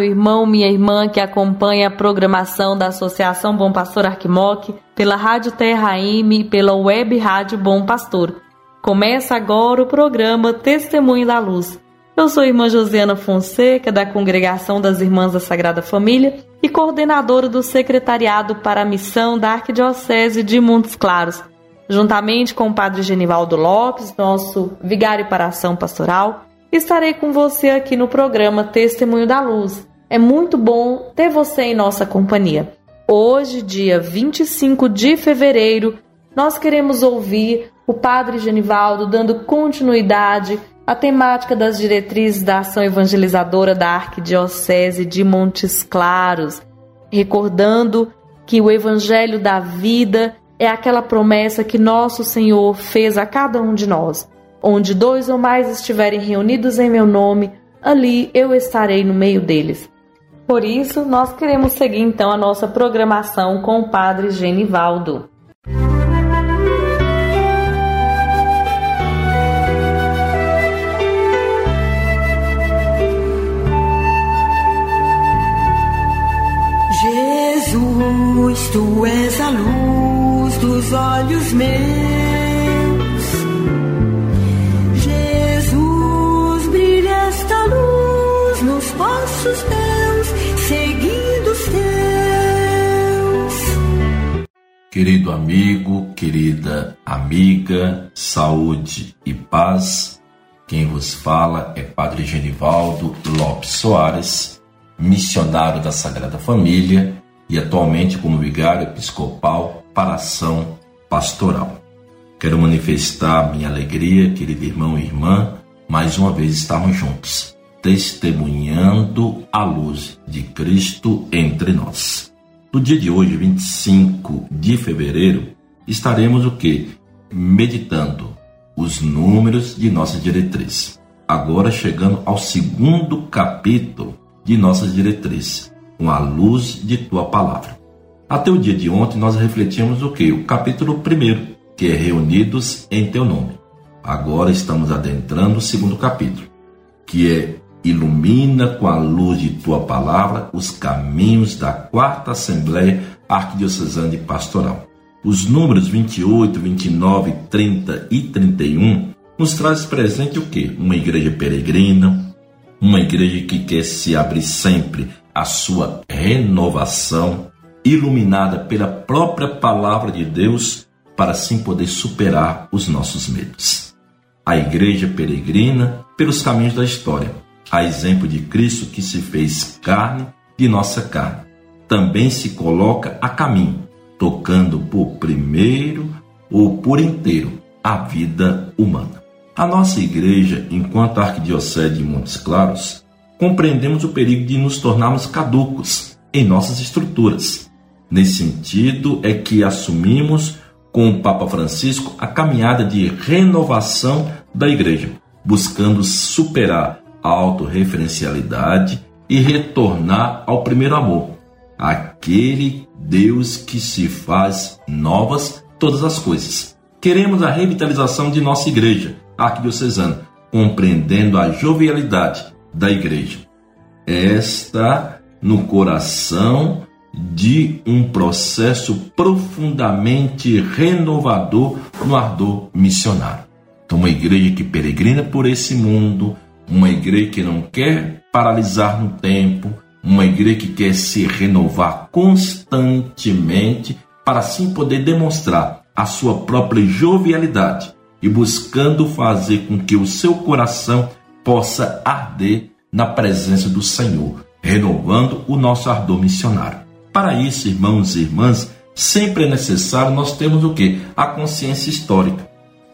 Meu irmão, minha irmã que acompanha a programação da Associação Bom Pastor Arquimoc pela Rádio Terra M e pela Web Rádio Bom Pastor. Começa agora o programa Testemunho da Luz. Eu sou a irmã Josiana Fonseca, da Congregação das Irmãs da Sagrada Família e coordenadora do Secretariado para a Missão da Arquidiocese de Montes Claros, juntamente com o Padre Genivaldo Lopes, nosso vigário para a ação pastoral estarei com você aqui no programa Testemunho da Luz. É muito bom ter você em nossa companhia. Hoje, dia 25 de fevereiro, nós queremos ouvir o Padre Genivaldo dando continuidade à temática das diretrizes da ação evangelizadora da Arquidiocese de Montes Claros, recordando que o Evangelho da vida é aquela promessa que nosso Senhor fez a cada um de nós. Onde dois ou mais estiverem reunidos em meu nome, ali eu estarei no meio deles. Por isso, nós queremos seguir então a nossa programação com o Padre Genivaldo. Jesus, tu és a luz dos olhos meus. Jesus, brilha esta luz nos passos meus, Querido amigo, querida amiga, saúde e paz. Quem vos fala é Padre Genivaldo Lopes Soares, missionário da Sagrada Família e atualmente como vigário episcopal para ação pastoral. Quero manifestar minha alegria, querido irmão e irmã, mais uma vez estarmos juntos, testemunhando a luz de Cristo entre nós. No dia de hoje, 25 de fevereiro, estaremos o que? Meditando os números de nossa diretriz. Agora chegando ao segundo capítulo de nossas diretrizes, com a luz de tua palavra. Até o dia de ontem nós refletimos o que? O capítulo primeiro, que é reunidos em teu nome. Agora estamos adentrando o segundo capítulo, que é ilumina com a luz de tua palavra os caminhos da quarta Assembleia Arquidiocesana de Pastoral. Os números 28, 29, 30 e 31 nos traz presente o que? Uma igreja peregrina, uma igreja que quer se abrir sempre à sua renovação, iluminada pela própria palavra de Deus, para assim poder superar os nossos medos. A igreja peregrina pelos caminhos da história, a exemplo de Cristo que se fez carne de nossa carne, também se coloca a caminho, tocando por primeiro ou por inteiro a vida humana. A nossa igreja, enquanto arquidiocese de Montes Claros, compreendemos o perigo de nos tornarmos caducos em nossas estruturas. Nesse sentido, é que assumimos com o Papa Francisco a caminhada de renovação da igreja, buscando superar autorreferencialidade e retornar ao primeiro amor, aquele Deus que se faz novas todas as coisas. Queremos a revitalização de nossa igreja arquidiocesana, compreendendo a jovialidade da igreja. Esta no coração de um processo profundamente renovador no ardor missionário. Então, uma igreja que peregrina por esse mundo, uma igreja que não quer paralisar no tempo, uma igreja que quer se renovar constantemente para assim poder demonstrar a sua própria jovialidade e buscando fazer com que o seu coração possa arder na presença do Senhor, renovando o nosso ardor missionário. Para isso, irmãos e irmãs, sempre é necessário nós termos o que? A consciência histórica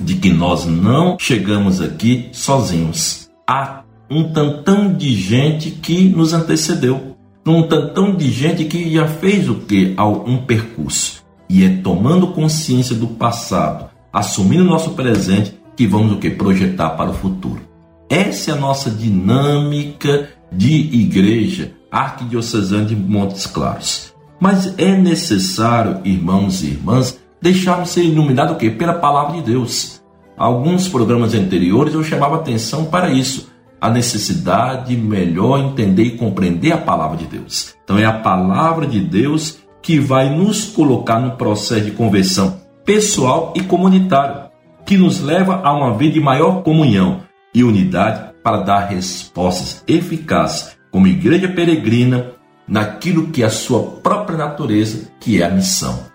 de que nós não chegamos aqui sozinhos. Há um tantão de gente que nos antecedeu, um tantão de gente que já fez o que? Um percurso. E é tomando consciência do passado, assumindo o nosso presente, que vamos o que? Projetar para o futuro. Essa é a nossa dinâmica de igreja arquidiocesana de Montes Claros. Mas é necessário, irmãos e irmãs, deixarmos ser iluminados o quê? Pela palavra de Deus. Alguns programas anteriores eu chamava atenção para isso, a necessidade de melhor entender e compreender a palavra de Deus. Então é a palavra de Deus que vai nos colocar no processo de conversão pessoal e comunitário, que nos leva a uma vida de maior comunhão e unidade para dar respostas eficazes como igreja peregrina naquilo que é a sua própria natureza, que é a missão.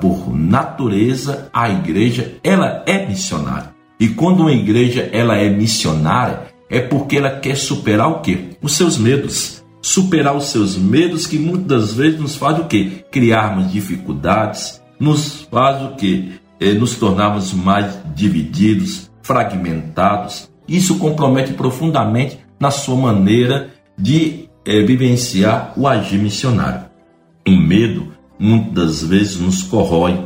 Por natureza, a igreja ela é missionária. E quando uma igreja ela é missionária, é porque ela quer superar o quê? Os seus medos. Superar os seus medos que muitas vezes nos faz o quê? Criarmos dificuldades, nos faz o quê? É, nos tornarmos mais divididos, fragmentados. Isso compromete profundamente na sua maneira de é, vivenciar o agir missionário. O medo muitas vezes nos corrói,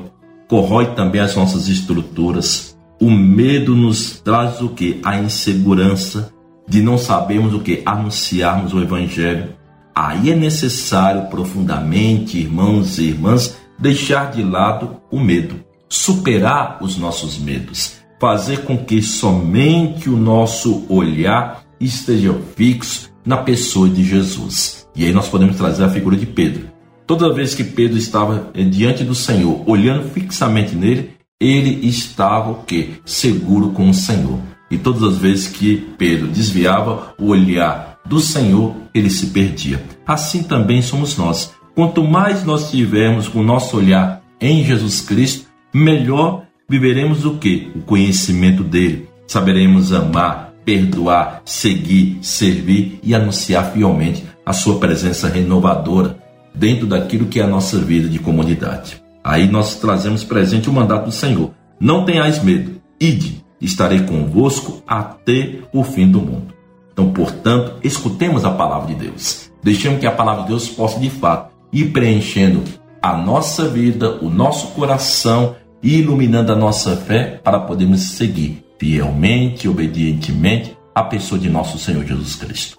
corrói também as nossas estruturas. O medo nos traz o que? A insegurança de não sabermos o que? Anunciarmos o Evangelho. Aí é necessário profundamente, irmãos e irmãs, deixar de lado o medo, superar os nossos medos, fazer com que somente o nosso olhar esteja fixo na pessoa de Jesus. E aí nós podemos trazer a figura de Pedro. Toda vez que Pedro estava eh, diante do Senhor, olhando fixamente nele, ele estava o quê? Seguro com o Senhor. E todas as vezes que Pedro desviava o olhar do Senhor, ele se perdia. Assim também somos nós. Quanto mais nós tivermos o nosso olhar em Jesus Cristo, melhor viveremos o que? O conhecimento dele. Saberemos amar, perdoar, seguir, servir e anunciar fielmente a sua presença renovadora dentro daquilo que é a nossa vida de comunidade. Aí nós trazemos presente o mandato do Senhor: Não tenhais medo, ide, estarei convosco até o fim do mundo. Então, portanto, escutemos a palavra de Deus. Deixemos que a palavra de Deus possa de fato ir preenchendo a nossa vida, o nosso coração e iluminando a nossa fé para podermos seguir fielmente obedientemente a pessoa de nosso Senhor Jesus Cristo.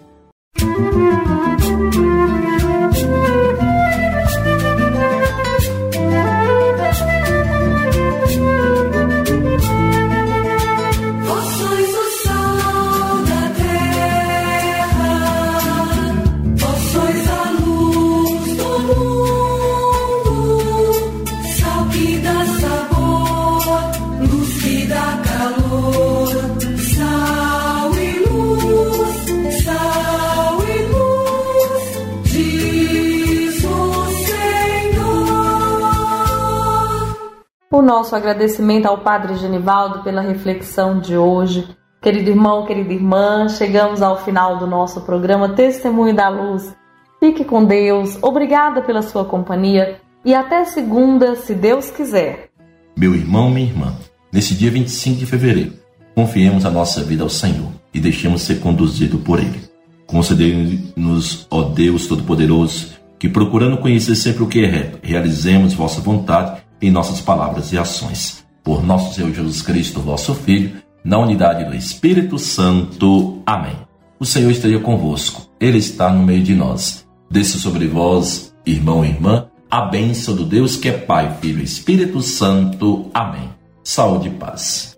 Nosso agradecimento ao Padre Genivaldo pela reflexão de hoje. Querido irmão, querida irmã, chegamos ao final do nosso programa Testemunho da Luz. Fique com Deus, obrigada pela sua companhia e até segunda, se Deus quiser. Meu irmão, minha irmã, nesse dia 25 de fevereiro, confiemos a nossa vida ao Senhor e deixemos ser conduzido por Ele. Concedei-nos, ó Deus Todo-Poderoso, que procurando conhecer sempre o que é reto, realizemos vossa vontade em nossas palavras e ações. Por nosso Senhor Jesus Cristo, vosso Filho, na unidade do Espírito Santo. Amém. O Senhor esteja convosco, Ele está no meio de nós. Desça sobre vós, irmão e irmã, a bênção do Deus que é Pai, Filho e Espírito Santo. Amém. Saúde e paz.